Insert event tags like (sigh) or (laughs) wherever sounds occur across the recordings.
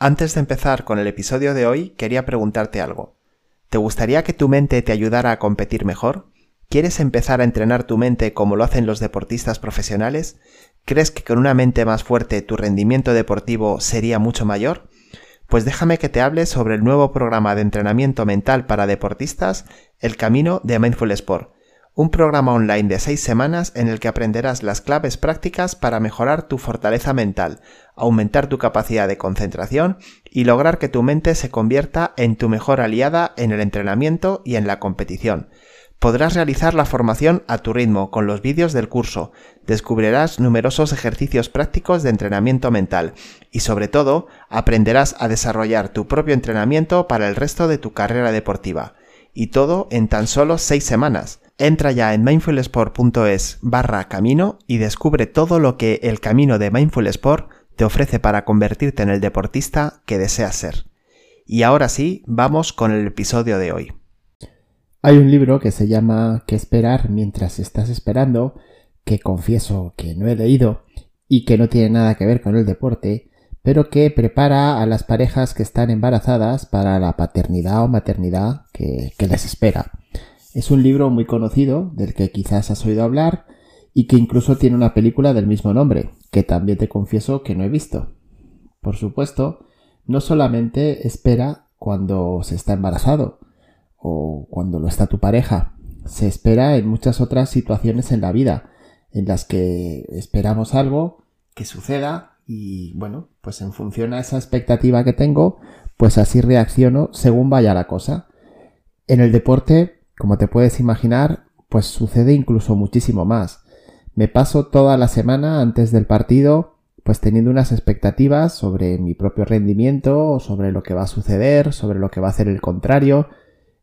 Antes de empezar con el episodio de hoy, quería preguntarte algo. ¿Te gustaría que tu mente te ayudara a competir mejor? ¿Quieres empezar a entrenar tu mente como lo hacen los deportistas profesionales? ¿Crees que con una mente más fuerte tu rendimiento deportivo sería mucho mayor? Pues déjame que te hable sobre el nuevo programa de entrenamiento mental para deportistas, El Camino de Mindful Sport un programa online de seis semanas en el que aprenderás las claves prácticas para mejorar tu fortaleza mental, aumentar tu capacidad de concentración y lograr que tu mente se convierta en tu mejor aliada en el entrenamiento y en la competición. Podrás realizar la formación a tu ritmo con los vídeos del curso, descubrirás numerosos ejercicios prácticos de entrenamiento mental y sobre todo aprenderás a desarrollar tu propio entrenamiento para el resto de tu carrera deportiva. Y todo en tan solo seis semanas. Entra ya en mindfulsport.es barra camino y descubre todo lo que el camino de Mindful Sport te ofrece para convertirte en el deportista que deseas ser. Y ahora sí, vamos con el episodio de hoy. Hay un libro que se llama ¿Qué esperar mientras estás esperando? que confieso que no he leído y que no tiene nada que ver con el deporte, pero que prepara a las parejas que están embarazadas para la paternidad o maternidad que, que les espera. Es un libro muy conocido, del que quizás has oído hablar, y que incluso tiene una película del mismo nombre, que también te confieso que no he visto. Por supuesto, no solamente espera cuando se está embarazado o cuando lo está tu pareja, se espera en muchas otras situaciones en la vida, en las que esperamos algo que suceda y bueno, pues en función a esa expectativa que tengo, pues así reacciono según vaya la cosa. En el deporte como te puedes imaginar, pues sucede incluso muchísimo más. Me paso toda la semana antes del partido pues teniendo unas expectativas sobre mi propio rendimiento, sobre lo que va a suceder, sobre lo que va a hacer el contrario.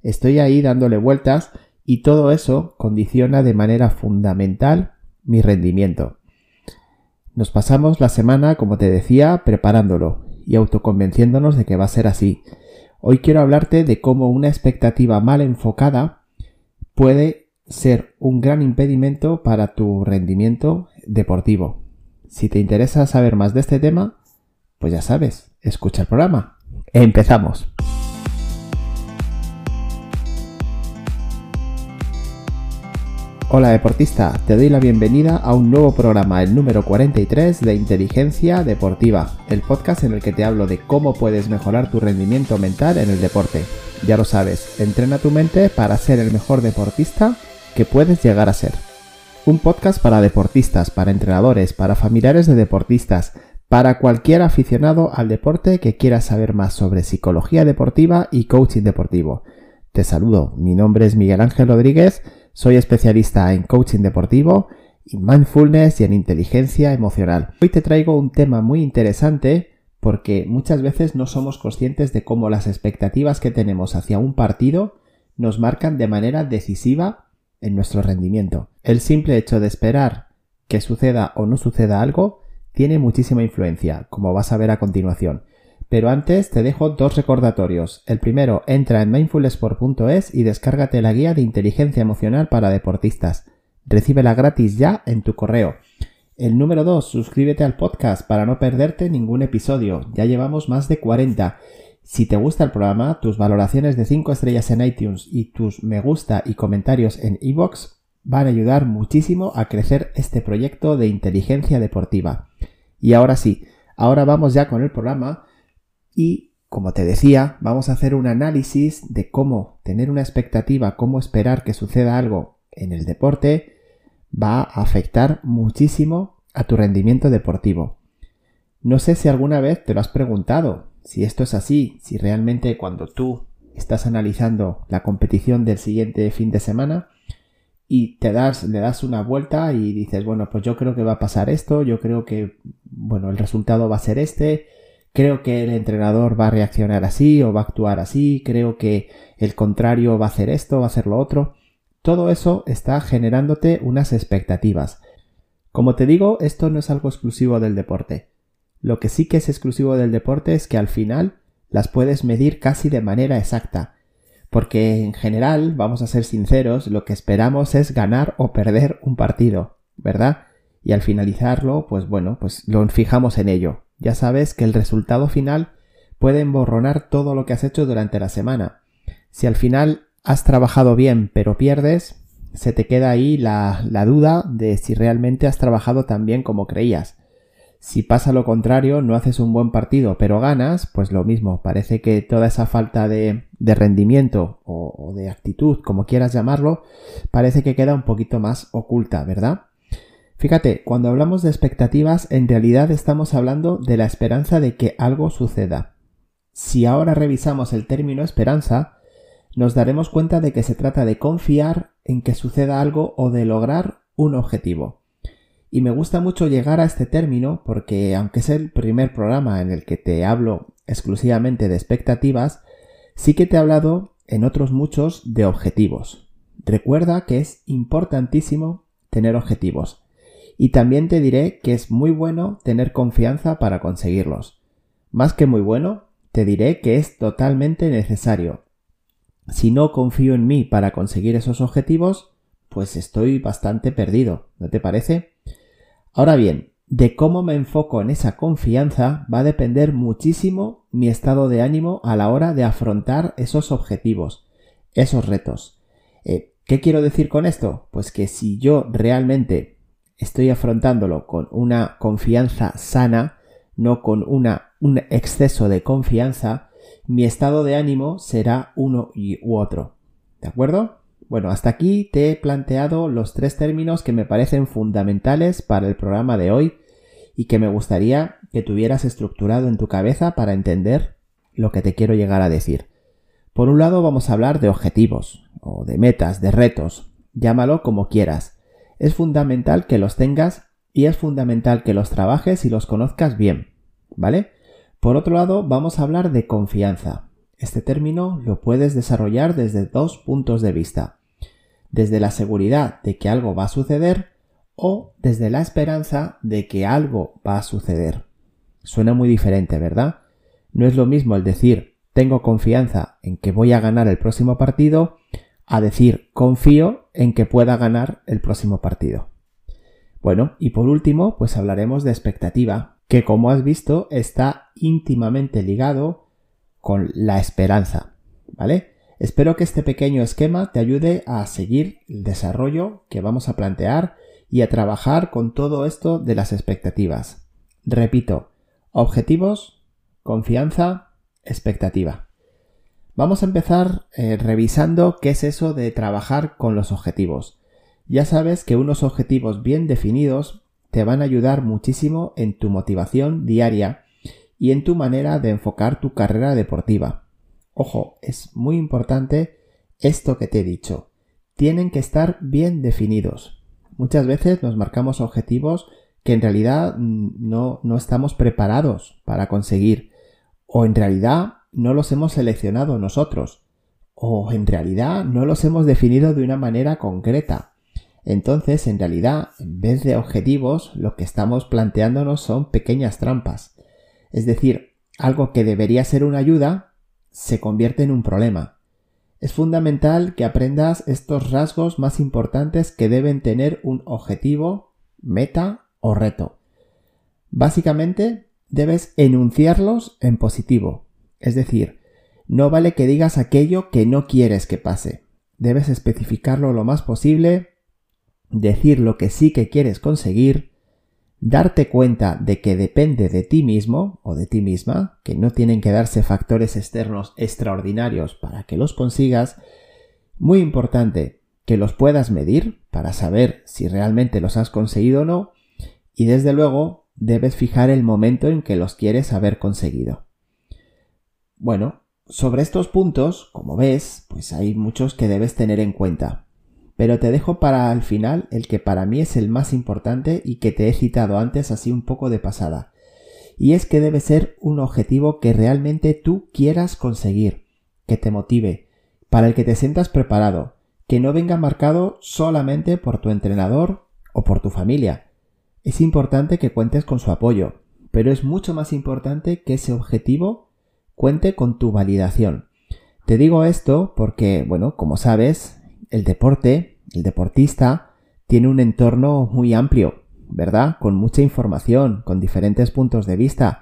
Estoy ahí dándole vueltas y todo eso condiciona de manera fundamental mi rendimiento. Nos pasamos la semana, como te decía, preparándolo y autoconvenciéndonos de que va a ser así. Hoy quiero hablarte de cómo una expectativa mal enfocada puede ser un gran impedimento para tu rendimiento deportivo. Si te interesa saber más de este tema, pues ya sabes, escucha el programa. Empezamos. Hola deportista, te doy la bienvenida a un nuevo programa, el número 43 de Inteligencia Deportiva, el podcast en el que te hablo de cómo puedes mejorar tu rendimiento mental en el deporte. Ya lo sabes, entrena tu mente para ser el mejor deportista que puedes llegar a ser. Un podcast para deportistas, para entrenadores, para familiares de deportistas, para cualquier aficionado al deporte que quiera saber más sobre psicología deportiva y coaching deportivo. Te saludo, mi nombre es Miguel Ángel Rodríguez, soy especialista en coaching deportivo, en mindfulness y en inteligencia emocional. Hoy te traigo un tema muy interesante porque muchas veces no somos conscientes de cómo las expectativas que tenemos hacia un partido nos marcan de manera decisiva en nuestro rendimiento. El simple hecho de esperar que suceda o no suceda algo tiene muchísima influencia, como vas a ver a continuación. Pero antes te dejo dos recordatorios. El primero, entra en mindfulsport.es y descárgate la guía de inteligencia emocional para deportistas. Recíbela gratis ya en tu correo. El número 2, suscríbete al podcast para no perderte ningún episodio. Ya llevamos más de 40. Si te gusta el programa, tus valoraciones de 5 estrellas en iTunes y tus me gusta y comentarios en iVoox van a ayudar muchísimo a crecer este proyecto de inteligencia deportiva. Y ahora sí, ahora vamos ya con el programa y, como te decía, vamos a hacer un análisis de cómo tener una expectativa, cómo esperar que suceda algo en el deporte va a afectar muchísimo a tu rendimiento deportivo. No sé si alguna vez te lo has preguntado, si esto es así, si realmente cuando tú estás analizando la competición del siguiente fin de semana y te das, le das una vuelta y dices, bueno, pues yo creo que va a pasar esto, yo creo que, bueno, el resultado va a ser este, creo que el entrenador va a reaccionar así o va a actuar así, creo que el contrario va a hacer esto, va a hacer lo otro. Todo eso está generándote unas expectativas. Como te digo, esto no es algo exclusivo del deporte. Lo que sí que es exclusivo del deporte es que al final las puedes medir casi de manera exacta. Porque en general, vamos a ser sinceros, lo que esperamos es ganar o perder un partido, ¿verdad? Y al finalizarlo, pues bueno, pues lo fijamos en ello ya sabes que el resultado final puede emborronar todo lo que has hecho durante la semana. Si al final has trabajado bien pero pierdes, se te queda ahí la, la duda de si realmente has trabajado tan bien como creías. Si pasa lo contrario, no haces un buen partido pero ganas, pues lo mismo, parece que toda esa falta de, rendimiento o de actitud, como quieras llamarlo, parece que queda un poquito más oculta, ¿verdad? Fíjate, cuando hablamos de expectativas, en realidad estamos hablando de la esperanza de que algo suceda. Si ahora revisamos el término esperanza, nos daremos cuenta de que se trata de confiar en que suceda algo o de lograr un objetivo. Y me gusta mucho llegar a este término porque aunque es el primer programa en el que te hablo exclusivamente de expectativas, sí que te he hablado en otros muchos de objetivos. Recuerda que es importantísimo tener objetivos. Y también te diré que es muy bueno tener confianza para conseguirlos. Más que muy bueno, te diré que es totalmente necesario. Si no confío en mí para conseguir esos objetivos, pues estoy bastante perdido, ¿no te parece? Ahora bien, de cómo me enfoco en esa confianza va a depender muchísimo mi estado de ánimo a la hora de afrontar esos objetivos, esos retos. Eh, ¿Qué quiero decir con esto? Pues que si yo realmente estoy afrontándolo con una confianza sana, no con una, un exceso de confianza, mi estado de ánimo será uno y u otro. ¿De acuerdo? Bueno, hasta aquí te he planteado los tres términos que me parecen fundamentales para el programa de hoy y que me gustaría que tuvieras estructurado en tu cabeza para entender lo que te quiero llegar a decir. Por un lado vamos a hablar de objetivos, o de metas, de retos, llámalo como quieras es fundamental que los tengas y es fundamental que los trabajes y los conozcas bien, ¿vale? Por otro lado, vamos a hablar de confianza. Este término lo puedes desarrollar desde dos puntos de vista. Desde la seguridad de que algo va a suceder o desde la esperanza de que algo va a suceder. Suena muy diferente, ¿verdad? No es lo mismo el decir tengo confianza en que voy a ganar el próximo partido a decir confío en que pueda ganar el próximo partido. Bueno, y por último, pues hablaremos de expectativa, que como has visto está íntimamente ligado con la esperanza, ¿vale? Espero que este pequeño esquema te ayude a seguir el desarrollo que vamos a plantear y a trabajar con todo esto de las expectativas. Repito, objetivos, confianza, expectativa. Vamos a empezar eh, revisando qué es eso de trabajar con los objetivos. Ya sabes que unos objetivos bien definidos te van a ayudar muchísimo en tu motivación diaria y en tu manera de enfocar tu carrera deportiva. Ojo, es muy importante esto que te he dicho. Tienen que estar bien definidos. Muchas veces nos marcamos objetivos que en realidad mm, no, no estamos preparados para conseguir o en realidad no los hemos seleccionado nosotros, o en realidad no los hemos definido de una manera concreta. Entonces, en realidad, en vez de objetivos, lo que estamos planteándonos son pequeñas trampas. Es decir, algo que debería ser una ayuda se convierte en un problema. Es fundamental que aprendas estos rasgos más importantes que deben tener un objetivo, meta o reto. Básicamente, debes enunciarlos en positivo, es decir, no vale que digas aquello que no quieres que pase. Debes especificarlo lo más posible, decir lo que sí que quieres conseguir, darte cuenta de que depende de ti mismo o de ti misma, que no tienen que darse factores externos extraordinarios para que los consigas. Muy importante, que los puedas medir para saber si realmente los has conseguido o no. Y desde luego, debes fijar el momento en que los quieres haber conseguido. Bueno, sobre estos puntos, como ves, pues hay muchos que debes tener en cuenta. Pero te dejo para al final el que para mí es el más importante y que te he citado antes así un poco de pasada. Y es que debe ser un objetivo que realmente tú quieras conseguir, que te motive, para el que te sientas preparado, que no venga marcado solamente por tu entrenador o por tu familia. Es importante que cuentes con su apoyo, pero es mucho más importante que ese objetivo cuente con tu validación. Te digo esto porque, bueno, como sabes, el deporte, el deportista, tiene un entorno muy amplio, ¿verdad? Con mucha información, con diferentes puntos de vista.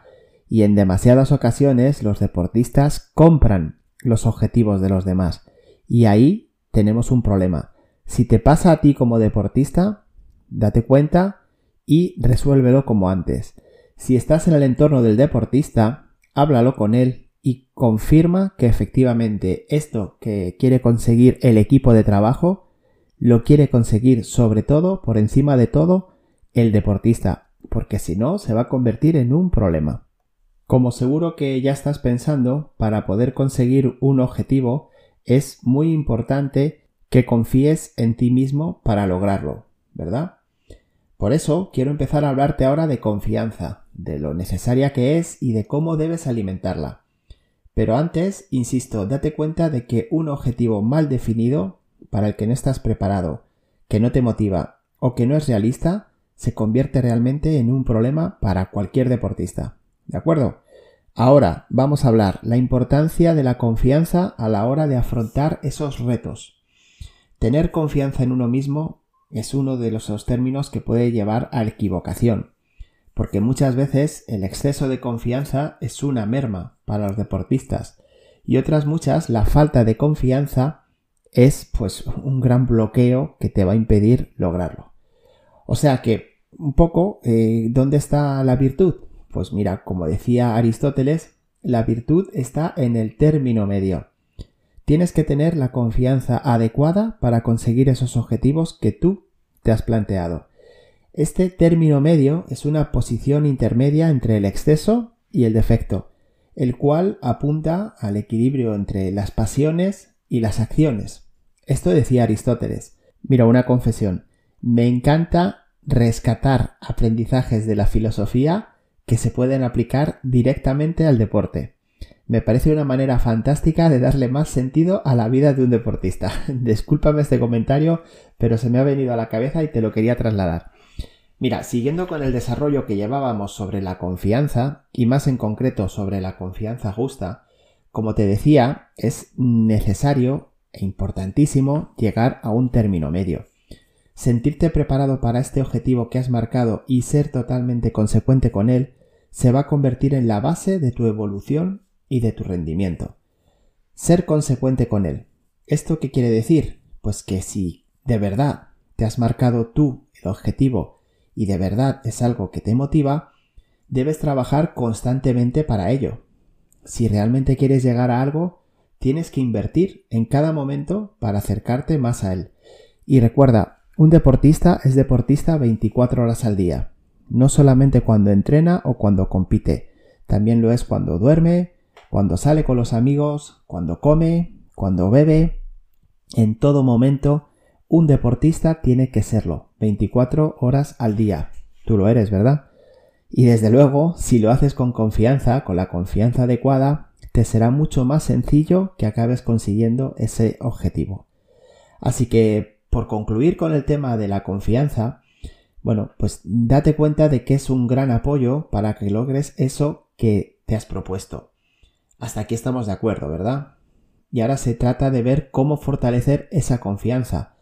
y en demasiadas ocasiones los deportistas compran los objetivos de los demás. Y ahí tenemos un problema. Si te pasa a ti como deportista, date cuenta y resuélvelo como antes. Si estás en el entorno del deportista, háblalo con él y confirma que efectivamente esto que quiere conseguir el equipo de trabajo lo quiere conseguir sobre todo, por encima de todo, el deportista, porque si no se va a convertir en un problema. Como seguro que ya estás pensando, para poder conseguir un objetivo es muy importante que confíes en ti mismo para lograrlo, ¿verdad? Por eso quiero empezar a hablarte ahora de confianza, de lo necesaria que es y de cómo debes alimentarla. Pero antes, insisto, date cuenta de que un objetivo mal definido, para el que no estás preparado, que no te motiva o que no es realista, se convierte realmente en un problema para cualquier deportista. ¿De acuerdo? Ahora vamos a hablar la importancia de la confianza a la hora de afrontar esos retos. Tener confianza en uno mismo es uno de los términos que puede llevar a equivocación, porque muchas veces el exceso de confianza es una merma para los deportistas y otras muchas la falta de confianza es pues un gran bloqueo que te va a impedir lograrlo. O sea que un poco eh, ¿dónde está la virtud? Pues mira, como decía Aristóteles, la virtud está en el término medio. Tienes que tener la confianza adecuada para conseguir esos objetivos que tú te has planteado. Este término medio es una posición intermedia entre el exceso y el defecto, el cual apunta al equilibrio entre las pasiones y las acciones. Esto decía Aristóteles. Mira, una confesión. Me encanta rescatar aprendizajes de la filosofía que se pueden aplicar directamente al deporte. Me parece una manera fantástica de darle más sentido a la vida de un deportista. (laughs) Discúlpame este comentario, pero se me ha venido a la cabeza y te lo quería trasladar. Mira, siguiendo con el desarrollo que llevábamos sobre la confianza, y más en concreto sobre la confianza justa, como te decía, es necesario e importantísimo llegar a un término medio. Sentirte preparado para este objetivo que has marcado y ser totalmente consecuente con él se va a convertir en la base de tu evolución y de tu rendimiento. Ser consecuente con él. ¿Esto qué quiere decir? Pues que si de verdad te has marcado tú el objetivo y de verdad es algo que te motiva, debes trabajar constantemente para ello. Si realmente quieres llegar a algo, tienes que invertir en cada momento para acercarte más a él. Y recuerda, un deportista es deportista 24 horas al día, no solamente cuando entrena o cuando compite, también lo es cuando duerme, cuando sale con los amigos, cuando come, cuando bebe, en todo momento, un deportista tiene que serlo, 24 horas al día. Tú lo eres, ¿verdad? Y desde luego, si lo haces con confianza, con la confianza adecuada, te será mucho más sencillo que acabes consiguiendo ese objetivo. Así que, por concluir con el tema de la confianza, bueno, pues date cuenta de que es un gran apoyo para que logres eso que te has propuesto. Hasta aquí estamos de acuerdo, ¿verdad? Y ahora se trata de ver cómo fortalecer esa confianza.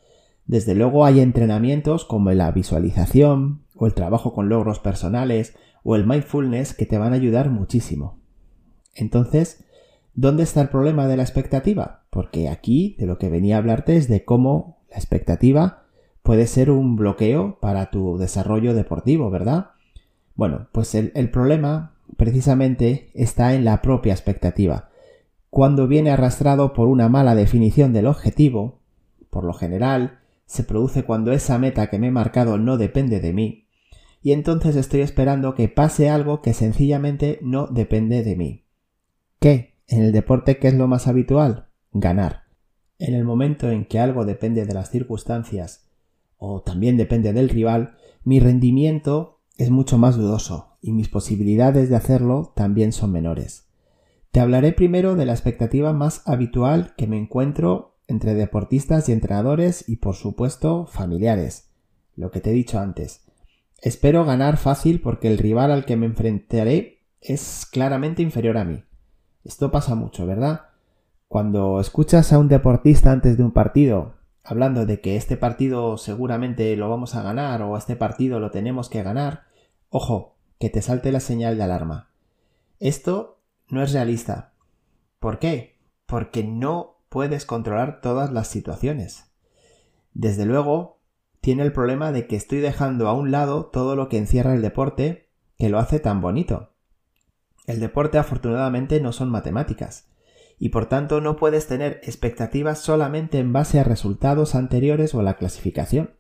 Desde luego hay entrenamientos como la visualización, o el trabajo con logros personales, o el mindfulness que te van a ayudar muchísimo. Entonces, ¿dónde está el problema de la expectativa? Porque aquí de lo que venía a hablarte es de cómo la expectativa puede ser un bloqueo para tu desarrollo deportivo, ¿verdad? Bueno, pues el, el problema precisamente está en la propia expectativa. Cuando viene arrastrado por una mala definición del objetivo, por lo general, se produce cuando esa meta que me he marcado no depende de mí, y entonces estoy esperando que pase algo que sencillamente no depende de mí. ¿Qué? En el deporte, ¿qué es lo más habitual? Ganar. En el momento en que algo depende de las circunstancias o también depende del rival, mi rendimiento es mucho más dudoso y mis posibilidades de hacerlo también son menores. Te hablaré primero de la expectativa más habitual que me encuentro entre deportistas y entrenadores y por supuesto familiares, lo que te he dicho antes. Espero ganar fácil porque el rival al que me enfrentaré es claramente inferior a mí. Esto pasa mucho, ¿verdad? Cuando escuchas a un deportista antes de un partido hablando de que este partido seguramente lo vamos a ganar o este partido lo tenemos que ganar, ojo, que te salte la señal de alarma. Esto no es realista. ¿Por qué? Porque no puedes controlar todas las situaciones. Desde luego, tiene el problema de que estoy dejando a un lado todo lo que encierra el deporte que lo hace tan bonito. El deporte afortunadamente no son matemáticas y por tanto no puedes tener expectativas solamente en base a resultados anteriores o a la clasificación.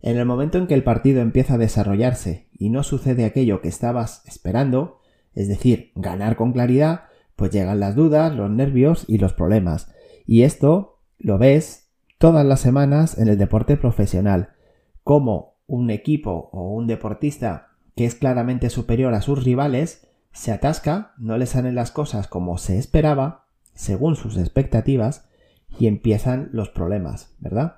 En el momento en que el partido empieza a desarrollarse y no sucede aquello que estabas esperando, es decir, ganar con claridad, pues llegan las dudas, los nervios y los problemas. Y esto lo ves todas las semanas en el deporte profesional, como un equipo o un deportista que es claramente superior a sus rivales se atasca, no le salen las cosas como se esperaba según sus expectativas y empiezan los problemas, ¿verdad?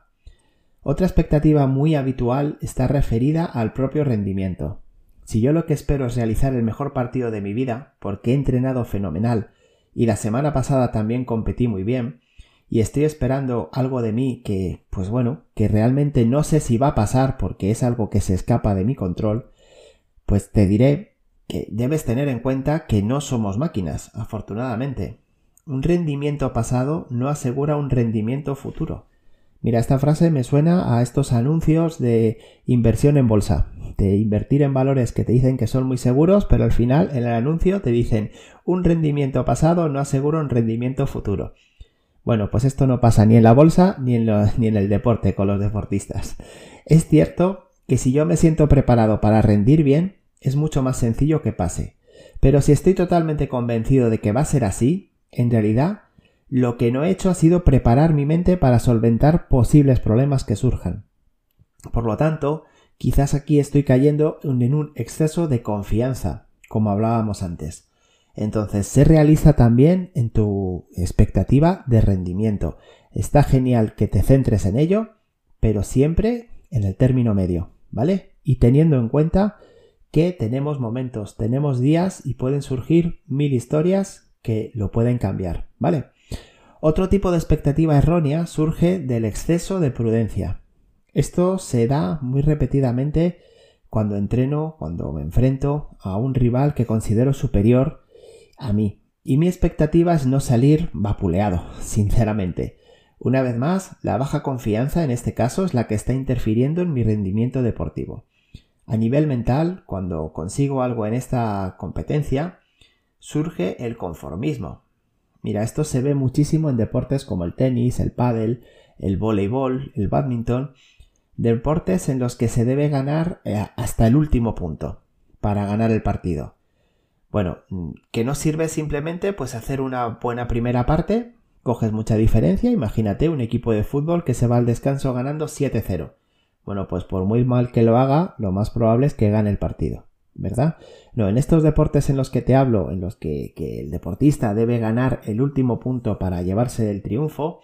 Otra expectativa muy habitual está referida al propio rendimiento. Si yo lo que espero es realizar el mejor partido de mi vida, porque he entrenado fenomenal y la semana pasada también competí muy bien, y estoy esperando algo de mí que, pues bueno, que realmente no sé si va a pasar porque es algo que se escapa de mi control, pues te diré que debes tener en cuenta que no somos máquinas, afortunadamente. Un rendimiento pasado no asegura un rendimiento futuro. Mira, esta frase me suena a estos anuncios de inversión en bolsa, de invertir en valores que te dicen que son muy seguros, pero al final en el anuncio te dicen un rendimiento pasado no asegura un rendimiento futuro. Bueno, pues esto no pasa ni en la bolsa ni en, ni en el deporte con los deportistas. Es cierto que si yo me siento preparado para rendir bien, es mucho más sencillo que pase. Pero si estoy totalmente convencido de que va a ser así, en realidad, lo que no he hecho ha sido preparar mi mente para solventar posibles problemas que surjan. Por lo tanto, quizás aquí estoy cayendo en un exceso de confianza, como hablábamos antes. Entonces, se realiza también en tu expectativa de rendimiento. Está genial que te centres en ello, pero siempre en el término medio, ¿vale? Y teniendo en cuenta que tenemos momentos, tenemos días y pueden surgir mil historias que lo pueden cambiar, ¿vale? Otro tipo de expectativa errónea surge del exceso de prudencia. Esto se da muy repetidamente cuando entreno, cuando me enfrento a un rival que considero superior a mí. Y mi expectativa es no salir vapuleado, sinceramente. Una vez más, la baja confianza en este caso es la que está interfiriendo en mi rendimiento deportivo. A nivel mental, cuando consigo algo en esta competencia, surge el conformismo. Mira, esto se ve muchísimo en deportes como el tenis, el pádel, el voleibol, el badminton, deportes en los que se debe ganar eh, hasta el último punto para ganar el partido. Bueno, mm, que no sirve simplemente pues hacer una buena primera parte, coges mucha diferencia, imagínate un equipo de fútbol que se va al descanso ganando 7-0. Bueno, pues por muy mal que lo haga, lo más probable es que gane el partido. ¿verdad? No, en estos deportes en los que te hablo, en los que, el deportista debe ganar el último punto para llevarse el triunfo,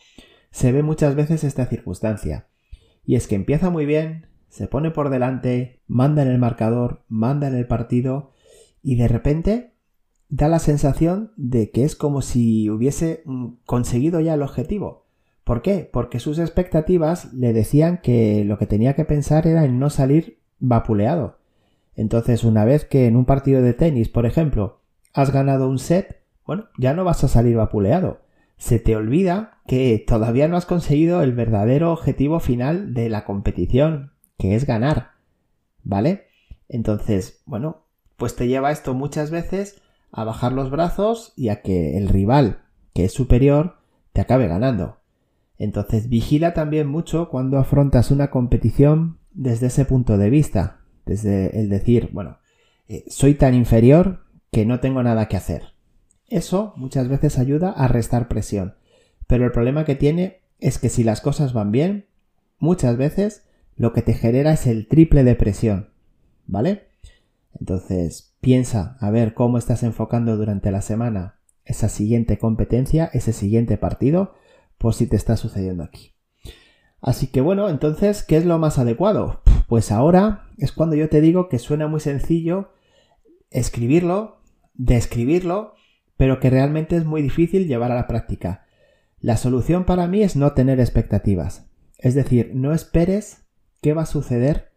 se ve muchas veces esta circunstancia. Y es que empieza muy bien, se pone por delante, manda en el marcador, manda en el partido, y de repente da la sensación de que es como si hubiese mm, conseguido ya el objetivo. ¿Por qué? Porque sus expectativas le decían que lo que tenía que pensar era en no salir vapuleado entonces, una vez que en un partido de tenis, por ejemplo, has ganado un set, bueno, ya no vas a salir vapuleado. Se te olvida que todavía no has conseguido el verdadero objetivo final de la competición, que es ganar. ¿Vale? Entonces, bueno, pues te lleva esto muchas veces a bajar los brazos y a que el rival, que es superior, te acabe ganando. Entonces vigila también mucho cuando afrontas una competición desde ese punto de vista, desde el decir, bueno, eh, soy tan inferior que no tengo nada que hacer. Eso muchas veces ayuda a restar presión, pero el problema que tiene es que si las cosas van bien, muchas veces lo que te genera es el triple de presión, ¿vale? Entonces, piensa a ver cómo estás enfocando durante la semana esa siguiente competencia, ese siguiente partido, por si te está sucediendo aquí. Así que bueno, entonces, ¿qué es lo más adecuado? Pues ahora es cuando yo te digo que suena muy sencillo escribirlo, describirlo, pero que realmente es muy difícil llevar a la práctica. La solución para mí es no tener expectativas. Es decir, no esperes qué va a suceder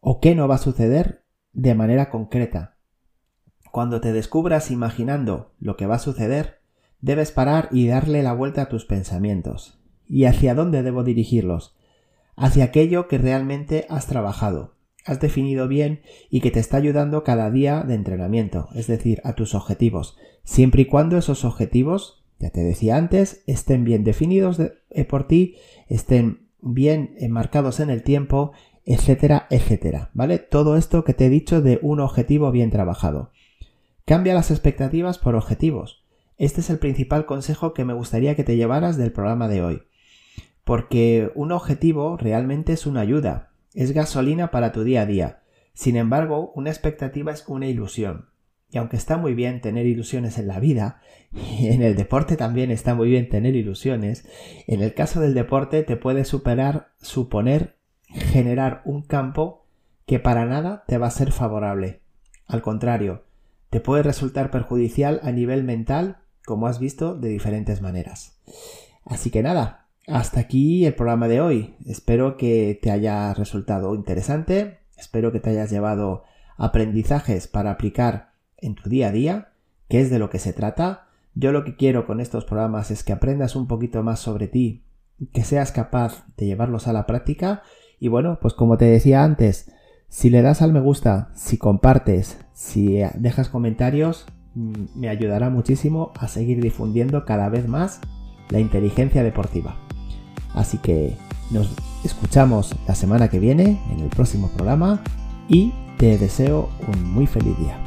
o qué no va a suceder de manera concreta. Cuando te descubras imaginando lo que va a suceder, debes parar y darle la vuelta a tus pensamientos. ¿Y hacia dónde debo dirigirlos? Hacia aquello que realmente has trabajado, has definido bien y que te está ayudando cada día de entrenamiento, es decir, a tus objetivos, siempre y cuando esos objetivos, ya te decía antes, estén bien definidos eh, por ti, estén bien enmarcados en el tiempo, etcétera, etcétera, ¿vale? Todo esto que te he dicho de un objetivo bien trabajado. Cambia las expectativas por objetivos. Este es el principal consejo que me gustaría que te llevaras del programa de hoy. Porque un objetivo realmente es una ayuda, es gasolina para tu día a día. Sin embargo, una expectativa es una ilusión. Y aunque está muy bien tener ilusiones en la vida, y (laughs) en el deporte también está muy bien tener ilusiones, en el caso del deporte te puede superar, suponer, generar un campo que para nada te va a ser favorable. Al contrario, te puede resultar perjudicial a nivel mental, como has visto, de diferentes maneras. Así que nada, hasta aquí el programa de hoy. Espero que te haya resultado interesante, espero que te hayas llevado aprendizajes para aplicar en tu día a día, que es de lo que se trata. Yo lo que quiero con estos programas es que aprendas un poquito más sobre ti, que seas capaz de llevarlos a la práctica y bueno, pues como te decía antes, si le das al me gusta, si compartes, si dejas comentarios, mm, me ayudará muchísimo a seguir difundiendo cada vez más la inteligencia deportiva. Así que nos escuchamos la semana que viene en el próximo programa y te deseo un muy feliz día.